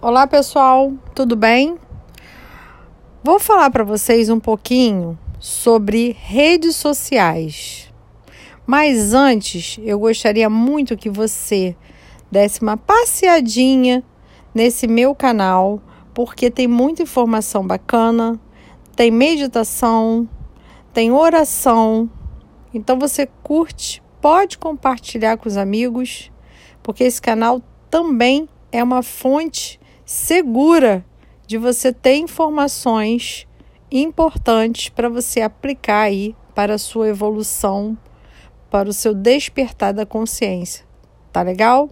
Olá pessoal, tudo bem? Vou falar para vocês um pouquinho sobre redes sociais. Mas antes, eu gostaria muito que você desse uma passeadinha nesse meu canal, porque tem muita informação bacana, tem meditação, tem oração. Então você curte, pode compartilhar com os amigos, porque esse canal também é uma fonte segura de você ter informações importantes para você aplicar aí para a sua evolução, para o seu despertar da consciência. Tá legal?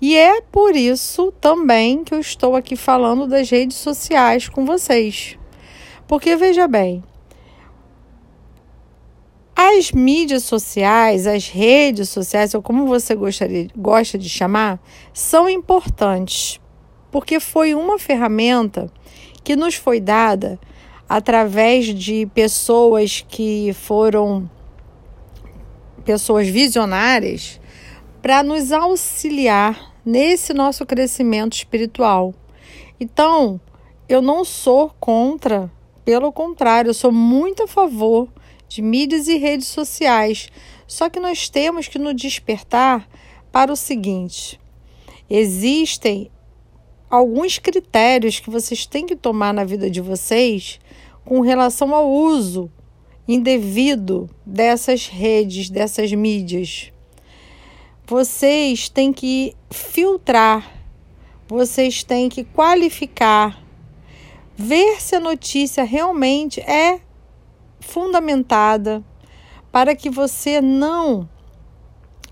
E é por isso também que eu estou aqui falando das redes sociais com vocês. Porque veja bem, as mídias sociais, as redes sociais, ou como você gostaria, gosta de chamar, são importantes, porque foi uma ferramenta que nos foi dada através de pessoas que foram pessoas visionárias para nos auxiliar nesse nosso crescimento espiritual. Então, eu não sou contra, pelo contrário, eu sou muito a favor de mídias e redes sociais. Só que nós temos que nos despertar para o seguinte: existem alguns critérios que vocês têm que tomar na vida de vocês com relação ao uso indevido dessas redes, dessas mídias. Vocês têm que filtrar, vocês têm que qualificar, ver se a notícia realmente é fundamentada para que você não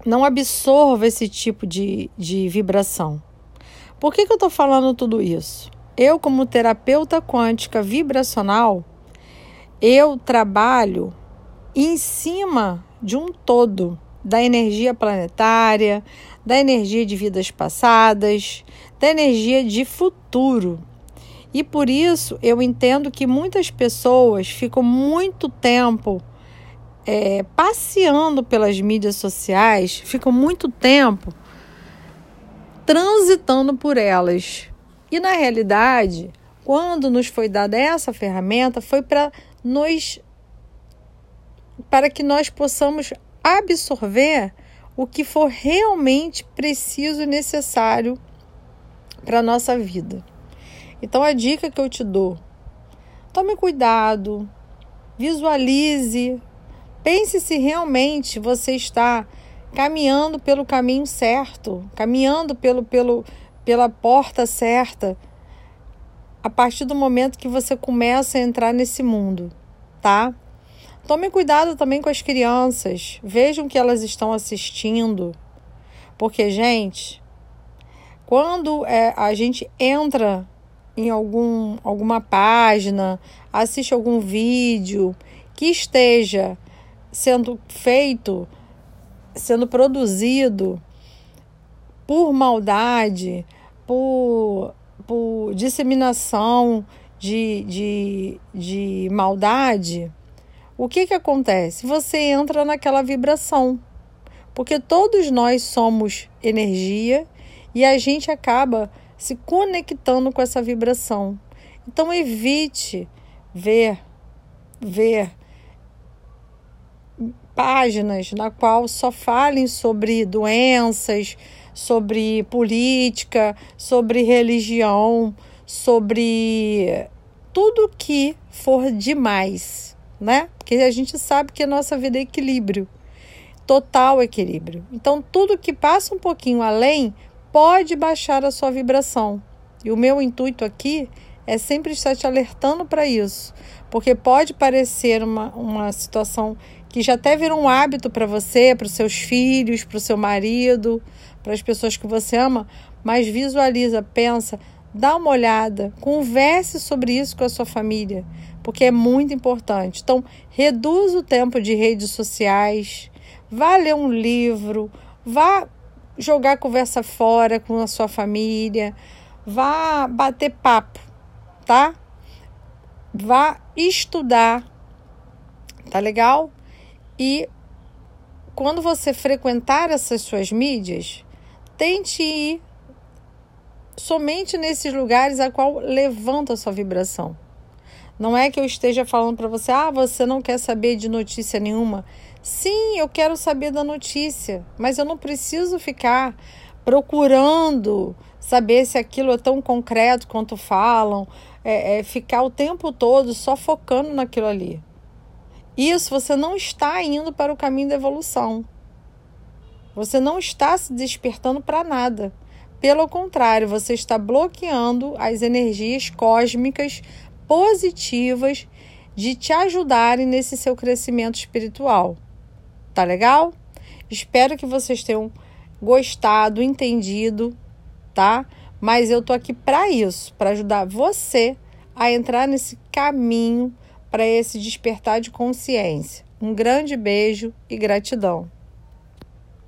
não absorva esse tipo de, de vibração. Por que, que eu estou falando tudo isso? Eu, como terapeuta quântica vibracional, eu trabalho em cima de um todo da energia planetária, da energia de vidas passadas, da energia de futuro. E por isso eu entendo que muitas pessoas ficam muito tempo é, passeando pelas mídias sociais, ficam muito tempo transitando por elas. E na realidade, quando nos foi dada essa ferramenta, foi para nos para que nós possamos absorver o que for realmente preciso e necessário para a nossa vida. Então a dica que eu te dou: tome cuidado, visualize, pense se realmente você está caminhando pelo caminho certo, caminhando pelo, pelo, pela porta certa, a partir do momento que você começa a entrar nesse mundo, tá? Tome cuidado também com as crianças, vejam que elas estão assistindo, porque, gente, quando é, a gente entra em algum, alguma página, assiste algum vídeo que esteja sendo feito, sendo produzido por maldade, por, por disseminação de, de, de maldade, o que, que acontece? Você entra naquela vibração. Porque todos nós somos energia e a gente acaba se conectando com essa vibração. Então evite ver ver páginas na qual só falem sobre doenças, sobre política, sobre religião, sobre tudo que for demais, né? Porque a gente sabe que a nossa vida é equilíbrio, total equilíbrio. Então tudo que passa um pouquinho além pode baixar a sua vibração. E o meu intuito aqui é sempre estar te alertando para isso, porque pode parecer uma, uma situação que já até virou um hábito para você, para os seus filhos, para o seu marido, para as pessoas que você ama, mas visualiza, pensa, dá uma olhada, converse sobre isso com a sua família, porque é muito importante. Então, reduz o tempo de redes sociais, vá ler um livro, vá jogar conversa fora com a sua família, vá bater papo, tá? Vá estudar, tá legal? E quando você frequentar essas suas mídias, tente ir somente nesses lugares a qual levanta a sua vibração. Não é que eu esteja falando para você, ah, você não quer saber de notícia nenhuma. Sim, eu quero saber da notícia, mas eu não preciso ficar procurando saber se aquilo é tão concreto quanto falam, é, é ficar o tempo todo só focando naquilo ali. Isso você não está indo para o caminho da evolução. Você não está se despertando para nada. Pelo contrário, você está bloqueando as energias cósmicas positivas de te ajudarem nesse seu crescimento espiritual. Tá legal? Espero que vocês tenham gostado, entendido, tá? Mas eu tô aqui para isso, para ajudar você a entrar nesse caminho para esse despertar de consciência. Um grande beijo e gratidão.